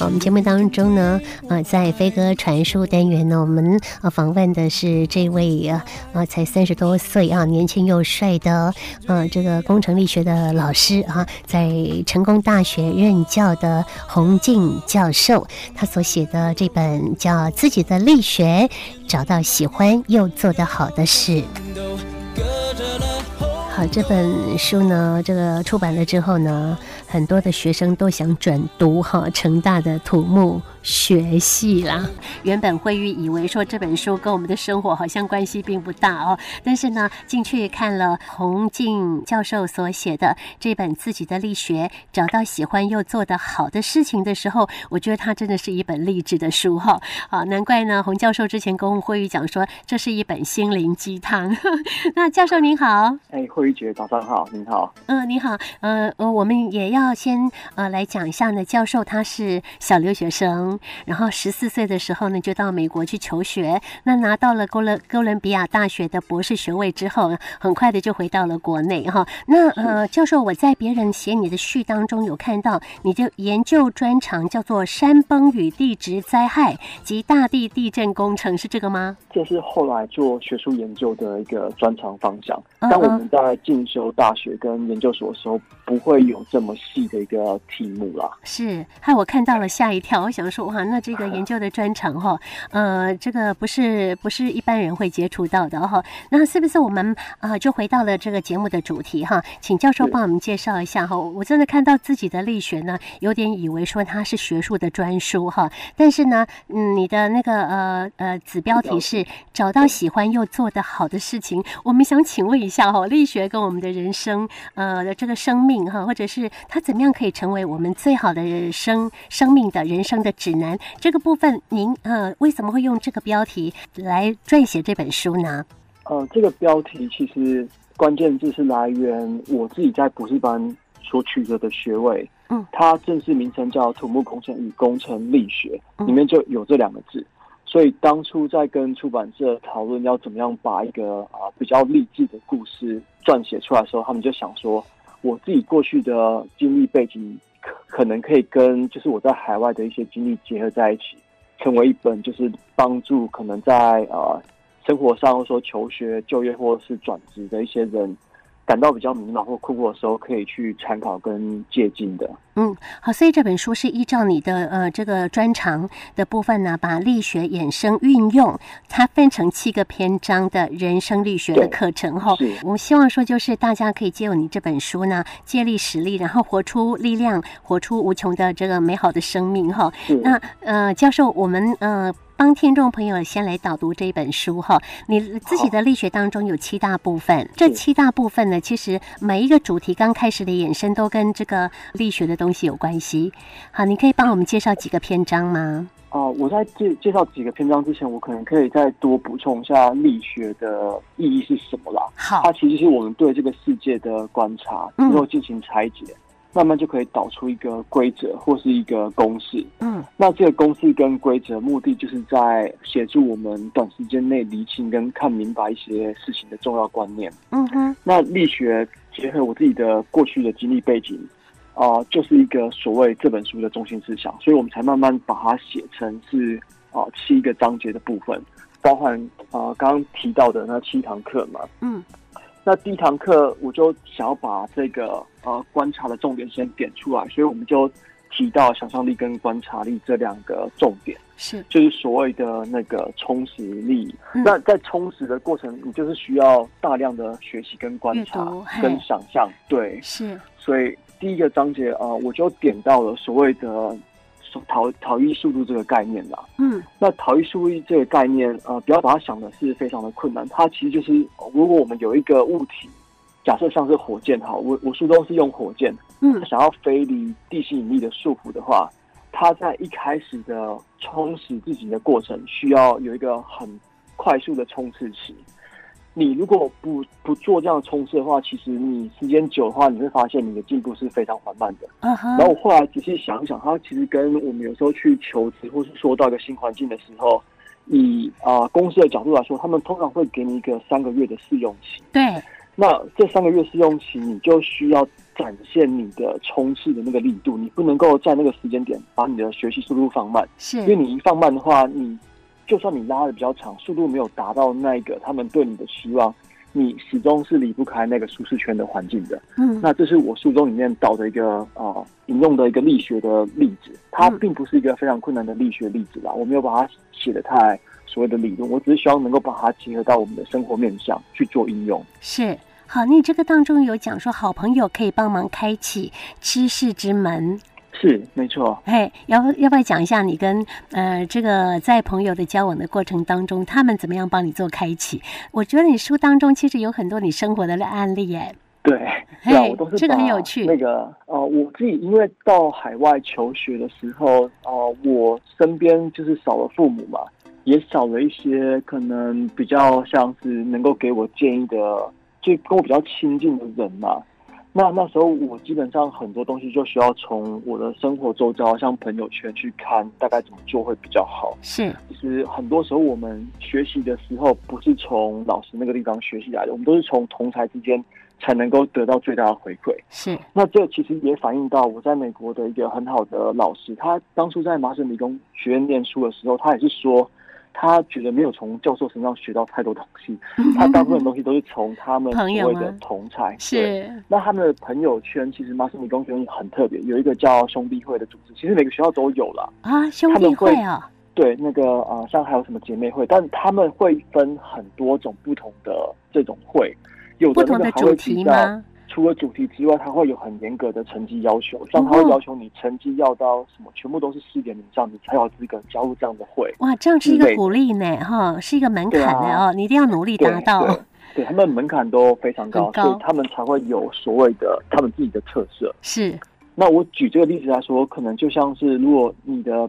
我们节目当中呢，呃，在飞鸽传书单元呢，我们呃访问的是这位啊啊才三十多岁啊，年轻又帅的呃这个工程力学的老师啊，在成功大学任教的洪静教授，他所写的这本叫《自己的力学》，找到喜欢又做得好的事。好，这本书呢，这个出版了之后呢。很多的学生都想转读哈成大的土木。学系啦，原本慧玉以为说这本书跟我们的生活好像关系并不大哦，但是呢，进去看了洪静教授所写的这本自己的力学，找到喜欢又做得好的事情的时候，我觉得它真的是一本励志的书哈。好，难怪呢，洪教授之前跟慧玉讲说，这是一本心灵鸡汤。那教授您好，哎，慧玉姐早上好，您好，嗯，你好，呃呃，我们也要先呃来讲一下呢，教授他是小留学生。然后十四岁的时候呢，就到美国去求学。那拿到了哥伦哥伦比亚大学的博士学位之后，很快的就回到了国内哈。那呃，教授，我在别人写你的序当中有看到，你的研究专长叫做山崩与地质灾害及大地地震工程，是这个吗？这是后来做学术研究的一个专长方向。但我们在进修大学跟研究所的时候，不会有这么细的一个题目啦。是，害我看到了吓一跳。我想说。哇，那这个研究的专长哈，呃，这个不是不是一般人会接触到的哈。那是不是我们啊，就回到了这个节目的主题哈？请教授帮我们介绍一下哈。我真的看到自己的力学呢，有点以为说它是学术的专书哈。但是呢，嗯，你的那个呃呃子标题是找到喜欢又做得好的事情。我们想请问一下哈，力学跟我们的人生呃的这个生命哈，或者是它怎么样可以成为我们最好的人生生命的人生的指难这个部分，您呃为什么会用这个标题来撰写这本书呢？呃，这个标题其实关键字是来源我自己在博士班所取得的学位，嗯，它正式名称叫土木工程与工程力学，里面就有这两个字。所以当初在跟出版社讨论要怎么样把一个啊比较励志的故事撰写出来的时候，他们就想说，我自己过去的经历背景。可能可以跟就是我在海外的一些经历结合在一起，成为一本就是帮助可能在呃生活上或说求学、就业或是转职的一些人。感到比较迷茫或困惑的时候，可以去参考跟借鉴的。嗯，好，所以这本书是依照你的呃这个专长的部分呢，把力学衍生运用，它分成七个篇章的人生力学的课程哈。我们希望说，就是大家可以借用你这本书呢，借力使力，然后活出力量，活出无穷的这个美好的生命哈。那呃，教授，我们呃。帮听众朋友先来导读这本书哈，你自己的力学当中有七大部分，这七大部分呢，其实每一个主题刚开始的衍生都跟这个力学的东西有关系。好，你可以帮我们介绍几个篇章吗？哦，我在介介绍几个篇章之前，我可能可以再多补充一下力学的意义是什么啦。好，它其实是我们对这个世界的观察，然后进行拆解。慢慢就可以导出一个规则或是一个公式。嗯，那这个公式跟规则目的就是在协助我们短时间内理清跟看明白一些事情的重要观念。嗯哼，那力学结合我自己的过去的经历背景，啊，就是一个所谓这本书的中心思想，所以我们才慢慢把它写成是啊七个章节的部分，包含啊刚刚提到的那七堂课嘛。嗯。那第一堂课，我就想要把这个呃观察的重点先点出来，所以我们就提到想象力跟观察力这两个重点，是就是所谓的那个充实力。那在充实的过程，你就是需要大量的学习跟观察跟想象，对，是。所以第一个章节啊，我就点到了所谓的。逃逃逸速度这个概念啦，嗯，那逃逸速度这个概念，呃，不要把它想的是非常的困难，它其实就是，如果我们有一个物体，假设像是火箭，哈，我我书中是用火箭，嗯，想要飞离地心引力的束缚的话，它在一开始的充实自己的过程，需要有一个很快速的冲刺期。你如果不不做这样的冲刺的话，其实你时间久的话，你会发现你的进步是非常缓慢的。然后我后来仔细想想，它其实跟我们有时候去求职或是说到一个新环境的时候，以啊公司的角度来说，他们通常会给你一个三个月的试用期。对。那这三个月试用期，你就需要展现你的冲刺的那个力度，你不能够在那个时间点把你的学习速度放慢，是因为你一放慢的话，你就算你拉的比较长，速度没有达到那个他们对你的期望，你始终是离不开那个舒适圈的环境的。嗯，那这是我书中里面导的一个啊引用的一个力学的例子，它并不是一个非常困难的力学例子啦，我没有把它写的太所谓的理论，我只是希望能够把它结合到我们的生活面向去做应用。是。好，你这个当中有讲说，好朋友可以帮忙开启知识之门，是没错。哎，要要不要讲一下你跟呃这个在朋友的交往的过程当中，他们怎么样帮你做开启？我觉得你书当中其实有很多你生活的案例，哎，对，哎，我都是这个很有趣。那个呃，我自己因为到海外求学的时候，呃，我身边就是少了父母嘛，也少了一些可能比较像是能够给我建议的。就跟我比较亲近的人嘛，那那时候我基本上很多东西就需要从我的生活周遭，像朋友圈去看，大概怎么做会比较好。是，其实很多时候我们学习的时候，不是从老师那个地方学习来的，我们都是从同才之间才能够得到最大的回馈。是，那这其实也反映到我在美国的一个很好的老师，他当初在麻省理工学院念书的时候，他也是说。他觉得没有从教授身上学到太多东西，他大部分东西都是从他们所谓的同才。是，那他们的朋友圈其实麻省理工学院很特别，有一个叫兄弟会的组织，其实每个学校都有啦啊。兄弟会啊，对，那个啊，像还有什么姐妹会，但他们会分很多种不同的这种会，有的那个还会提到。除了主题之外，他会有很严格的成绩要求，像他会要求你成绩要到什么，全部都是四点以上，你才有资格加入这样的会。哇，这样是一个鼓励呢，哈，是一个门槛的哦，你一定要努力达到。对他们门槛都非常高，所以他们才会有所谓的他们自己的特色。是。那我举这个例子来说，可能就像是如果你的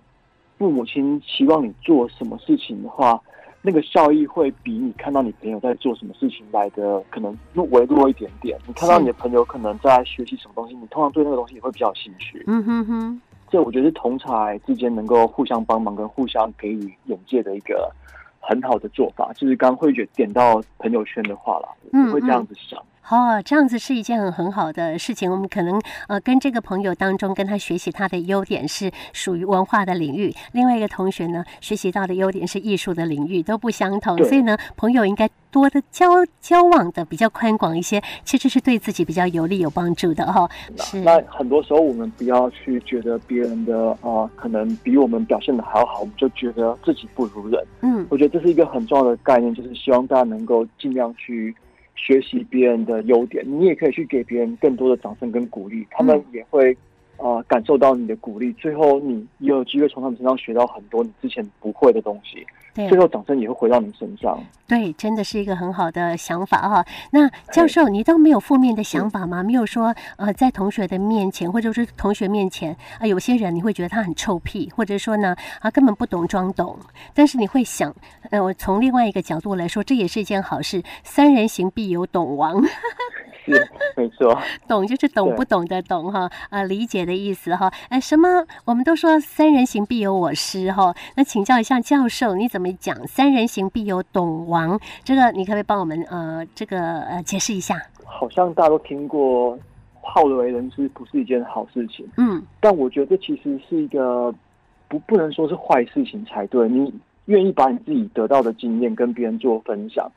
父母亲希望你做什么事情的话。那个效益会比你看到你朋友在做什么事情来的可能弱微弱一点点。你看到你的朋友可能在学习什么东西，你通常对那个东西也会比较有兴趣。嗯哼哼，这我觉得是同才之间能够互相帮忙跟互相给予眼界的一个很好的做法。就是刚慧姐点到朋友圈的话啦，我会这样子想。哦，这样子是一件很很好的事情。我们可能呃跟这个朋友当中跟他学习他的优点是属于文化的领域，另外一个同学呢学习到的优点是艺术的领域，都不相同。所以呢，朋友应该多的交交往的比较宽广一些，其实是对自己比较有利有帮助的哦。是。那很多时候我们不要去觉得别人的啊可能比我们表现的还要好，我们就觉得自己不如人。嗯，我觉得这是一个很重要的概念，就是希望大家能够尽量去。学习别人的优点，你也可以去给别人更多的掌声跟鼓励，他们也会呃感受到你的鼓励，最后你也有机会从他们身上学到很多你之前不会的东西。对最后掌声也会回到你身上。对，真的是一个很好的想法哈。那教授，你都没有负面的想法吗？没有说呃，在同学的面前，或者是同学面前啊，有些人你会觉得他很臭屁，或者说呢，他根本不懂装懂。但是你会想，呃，我从另外一个角度来说，这也是一件好事。三人行必有懂王。是，没错，懂就是懂不懂的懂哈，呃，理解的意思哈。哎，什么？我们都说三人行必有我师哈。那请教一下教授，你怎么讲三人行必有懂王？这个你可不可以帮我们呃，这个呃解释一下？好像大家都听过，好为人师不是一件好事情。嗯，但我觉得这其实是一个不不能说是坏事情才对。你愿意把你自己得到的经验跟别人做分享，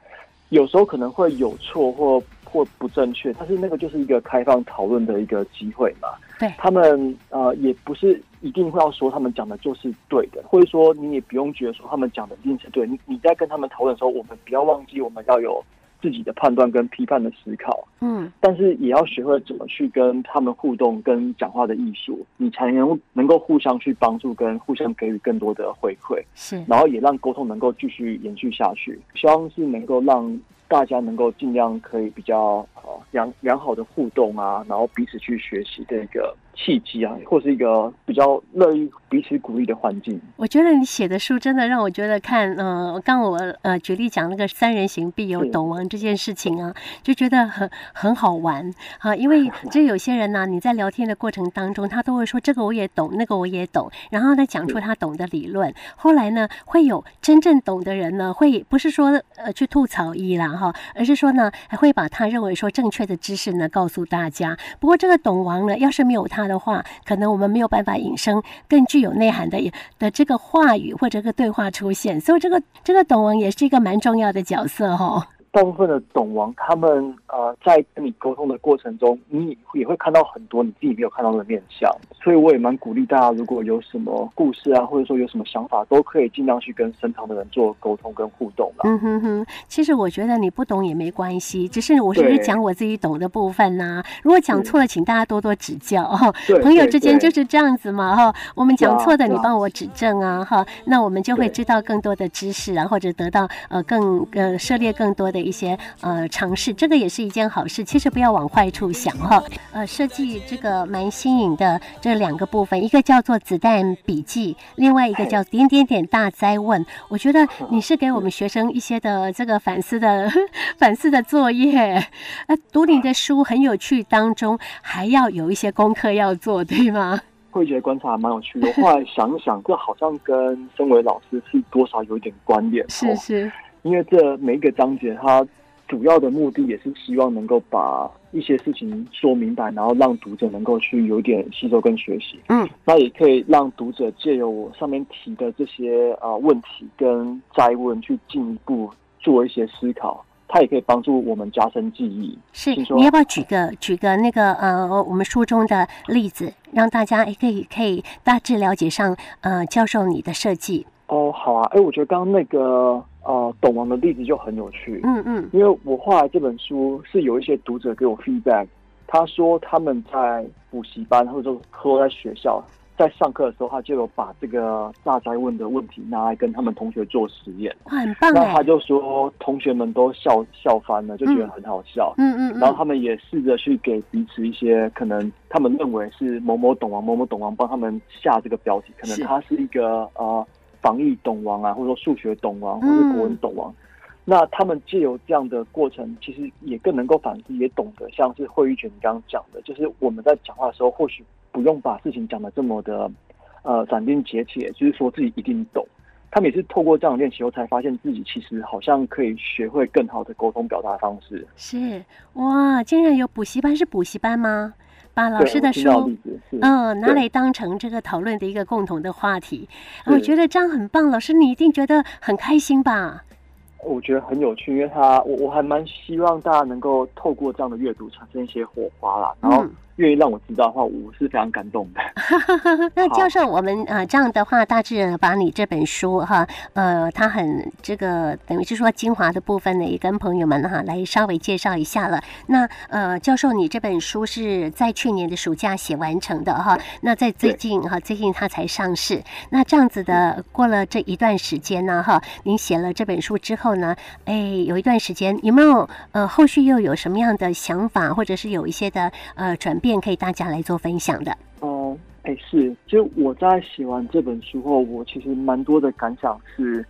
有时候可能会有错或。或不正确，但是那个就是一个开放讨论的一个机会嘛。对，他们呃也不是一定会要说他们讲的就是对的，或者说你也不用觉得说他们讲的一定是对。你你在跟他们讨论的时候，我们不要忘记我们要有自己的判断跟批判的思考。嗯，但是也要学会怎么去跟他们互动，跟讲话的艺术，你才能能够互相去帮助，跟互相给予更多的回馈。是，然后也让沟通能够继续延续下去。希望是能够让。大家能够尽量可以比较呃良良好的互动啊，然后彼此去学习的一个契机啊，或是一个比较乐于彼此鼓励的环境。我觉得你写的书真的让我觉得看，呃，刚我呃举例讲那个三人行必有懂王这件事情啊，就觉得很很好玩啊。因为就有些人呢，你在聊天的过程当中，他都会说这个我也懂，那个我也懂，然后呢讲出他懂的理论。后来呢，会有真正懂的人呢，会不是说呃去吐槽伊啦哈，而是说呢，还会把他认为说正确的知识呢告诉大家。不过这个懂王呢，要是没有他。的话，可能我们没有办法引申更具有内涵的的这个话语或者个对话出现，所以这个这个董王也是一个蛮重要的角色哈。大部分的懂王，他们呃，在跟你沟通的过程中，你也会看到很多你自己没有看到的面相，所以我也蛮鼓励大家，如果有什么故事啊，或者说有什么想法，都可以尽量去跟身旁的人做沟通跟互动嗯哼哼，其实我觉得你不懂也没关系，只是我是讲我自己懂的部分呐。如果讲错了，请大家多多指教哈。朋友之间就是这样子嘛哈。我们讲错的，你帮我指正啊哈。那我们就会知道更多的知识啊，或者得到呃更呃涉猎更多的。一些呃尝试，这个也是一件好事。其实不要往坏处想哈。呃，设计这个蛮新颖的这两个部分，一个叫做子弹笔记，另外一个叫点点点大灾问。我觉得你是给我们学生一些的这个反思的 反思的作业。呃，读你的书很有趣，当中还要有一些功课要做，对吗？慧觉观察蛮有趣的。后来想一想，这好像跟身为老师是多少有一点关联。是是。因为这每一个章节，它主要的目的也是希望能够把一些事情说明白，然后让读者能够去有点吸收跟学习。嗯，那也可以让读者借由我上面提的这些啊问题跟摘问，去进一步做一些思考。它也可以帮助我们加深记忆。是，你要不要举个举个那个呃我们书中的例子，让大家也可以可以大致了解上呃教授你的设计？哦，好啊，哎，我觉得刚刚那个。呃，懂王的例子就很有趣。嗯嗯，因为我后来这本书是有一些读者给我 feedback，他说他们在补习班或者说或在学校在上课的时候，他就有把这个大灾问的问题拿来跟他们同学做实验，很棒。那他就说同学们都笑笑翻了，就觉得很好笑。嗯嗯，然后他们也试着去给彼此一些可能他们认为是某某懂王某某懂王帮他们下这个标题，可能他是一个呃。防疫懂王啊，或者说数学懂王，或者国文懂王，那他们借由这样的过程，其实也更能够反思，也懂得像是会议权刚刚讲的，就是我们在讲话的时候，或许不用把事情讲的这么的呃斩钉截铁，就是说自己一定懂。他们也是透过这样练习后，才发现自己其实好像可以学会更好的沟通表达方式。是哇，竟然有补习班，是补习班吗？把老师的书，嗯，拿来当成这个讨论的一个共同的话题，我觉得这样很棒。老师，你一定觉得很开心吧？我觉得很有趣，因为他，我我还蛮希望大家能够透过这样的阅读产生一些火花啦，然后。愿意让我知道的话，我是非常感动的。那教授，我们呃这样的话，大致把你这本书哈，呃，它很这个等于是说精华的部分呢，也跟朋友们哈来稍微介绍一下了。那呃，教授，你这本书是在去年的暑假写完成的哈，那在最近哈，最近它才上市。那这样子的过了这一段时间呢哈，您写了这本书之后呢，哎，有一段时间有没有呃后续又有什么样的想法，或者是有一些的呃转变？可以大家来做分享的。哦，哎，是，就我在写完这本书后，我其实蛮多的感想是，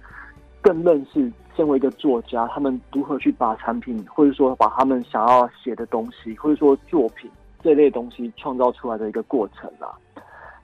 更认识身为一个作家，他们如何去把产品，或者说把他们想要写的东西，或者说作品这类东西创造出来的一个过程啦。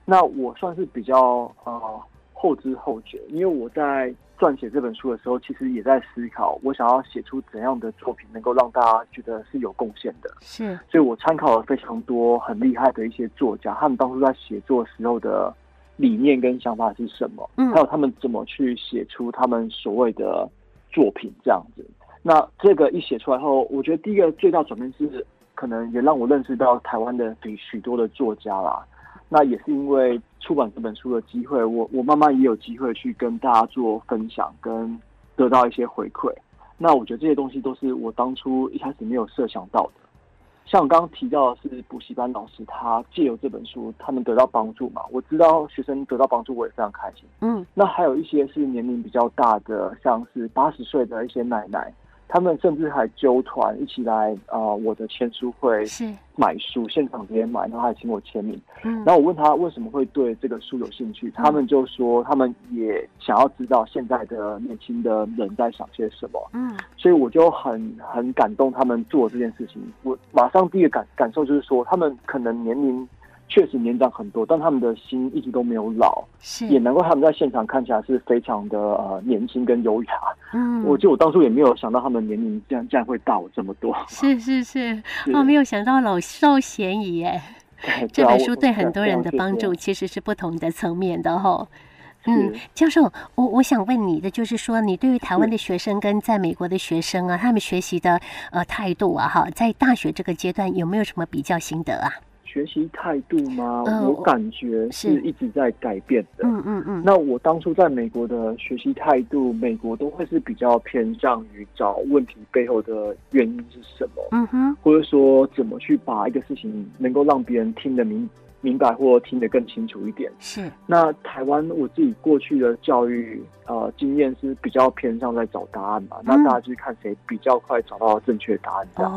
那我算是比较呃后知后觉，因为我在。撰写这本书的时候，其实也在思考，我想要写出怎样的作品能够让大家觉得是有贡献的。是，所以我参考了非常多很厉害的一些作家，他们当初在写作时候的理念跟想法是什么，嗯，还有他们怎么去写出他们所谓的作品这样子。那这个一写出来后，我觉得第一个最大转变是，可能也让我认识到台湾的许许多的作家啦。那也是因为出版这本书的机会，我我慢慢也有机会去跟大家做分享，跟得到一些回馈。那我觉得这些东西都是我当初一开始没有设想到的。像我刚刚提到的是补习班老师，他借由这本书，他们得到帮助嘛。我知道学生得到帮助，我也非常开心。嗯，那还有一些是年龄比较大的，像是八十岁的一些奶奶，他们甚至还揪团一起来啊，我的签书会是买书，现场直接买，然后还请我签名。嗯，然后我问他为什么会对这个书有兴趣，他们就说他们也想要知道现在的年轻的人在想些什么。嗯，所以我就很很感动他们做这件事情。我马上第一个感感受就是说，他们可能年龄。确实年长很多，但他们的心一直都没有老，是也难怪他们在现场看起来是非常的呃年轻跟优雅。嗯，我就我当初也没有想到他们年龄这样这样会大我这么多。是是是，哦没有想到老少咸宜耶。这本书对很多人的帮助其实是不同的层面的哈。嗯，教授，我我想问你的就是说，你对于台湾的学生跟在美国的学生啊，他们学习的呃态度啊，哈，在大学这个阶段有没有什么比较心得啊？学习态度吗？我感觉是一直在改变的。嗯嗯嗯。那我当初在美国的学习态度，美国都会是比较偏向于找问题背后的原因是什么。嗯哼。或者说，怎么去把一个事情能够让别人听得明明白，或听得更清楚一点。是。那台湾我自己过去的教育呃经验是比较偏向在找答案嘛？那大家就是看谁比较快找到正确答案这样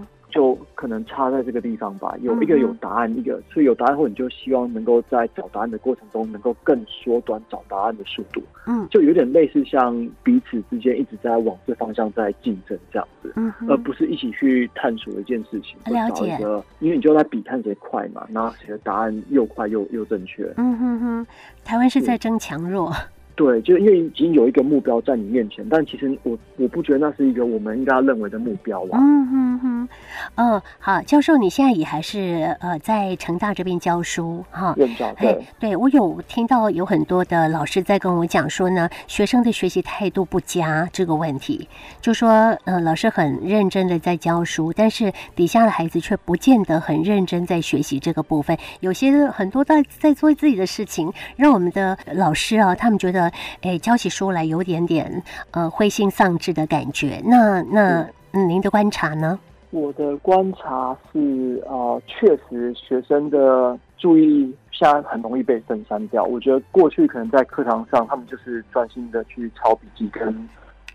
子。就可能差在这个地方吧，有一个有答案，一个所以有答案后，你就希望能够在找答案的过程中，能够更缩短找答案的速度。嗯，就有点类似像彼此之间一直在往这方向在竞争这样子，嗯，而不是一起去探索一件事情。了解，因为你就在比看谁快嘛，然后谁的答案又快又又正确。嗯哼哼，台湾是在争强弱。对，就因为已经有一个目标在你面前，但其实我我不觉得那是一个我们应该认为的目标吧。嗯哼哼，哦，好，教授，你现在也还是呃在成大这边教书哈？任教对，对我有听到有很多的老师在跟我讲说呢，学生的学习态度不佳这个问题，就说呃老师很认真的在教书，但是底下的孩子却不见得很认真在学习这个部分，有些很多在在做自己的事情，让我们的老师啊，他们觉得。哎，教起书来有点点呃灰心丧志的感觉。那那您的观察呢？我的观察是呃，确实学生的注意力现在很容易被分散掉。我觉得过去可能在课堂上，他们就是专心的去抄笔记，跟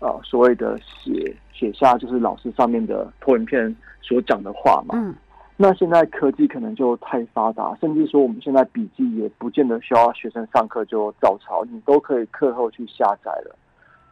呃所谓的写写下就是老师上面的投影片所讲的话嘛。嗯。那现在科技可能就太发达，甚至说我们现在笔记也不见得需要学生上课就照抄，你都可以课后去下载了。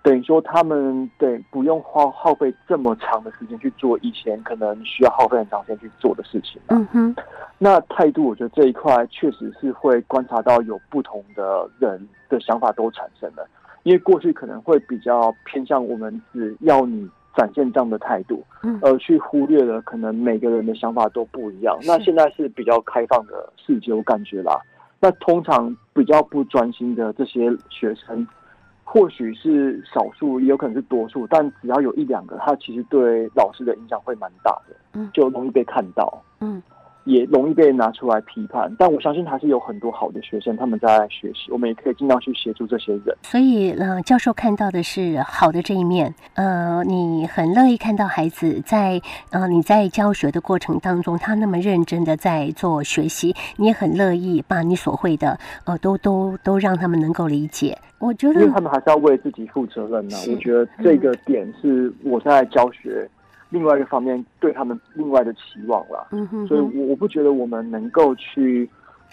等于说他们对不用花耗费这么长的时间去做以前可能需要耗费很长时间去做的事情。嗯哼。那态度，我觉得这一块确实是会观察到有不同的人的想法都产生了，因为过去可能会比较偏向我们只要你。展现这样的态度，嗯，而去忽略了可能每个人的想法都不一样。那现在是比较开放的世界，我感觉啦。那通常比较不专心的这些学生，或许是少数，也有可能是多数，但只要有一两个，他其实对老师的影响会蛮大的，嗯，就容易被看到，嗯。也容易被拿出来批判，但我相信还是有很多好的学生他们在学习，我们也可以尽量去协助这些人。所以，呃，教授看到的是好的这一面，呃，你很乐意看到孩子在呃你在教学的过程当中，他那么认真的在做学习，你也很乐意把你所会的呃都都都让他们能够理解。我觉得，因为他们还是要为自己负责任呢。我觉得这个点是我在教学。另外一个方面，对他们另外的期望了，所以，我我不觉得我们能够去，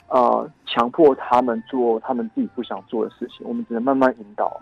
呃，强迫他们做他们自己不想做的事情，我们只能慢慢引导。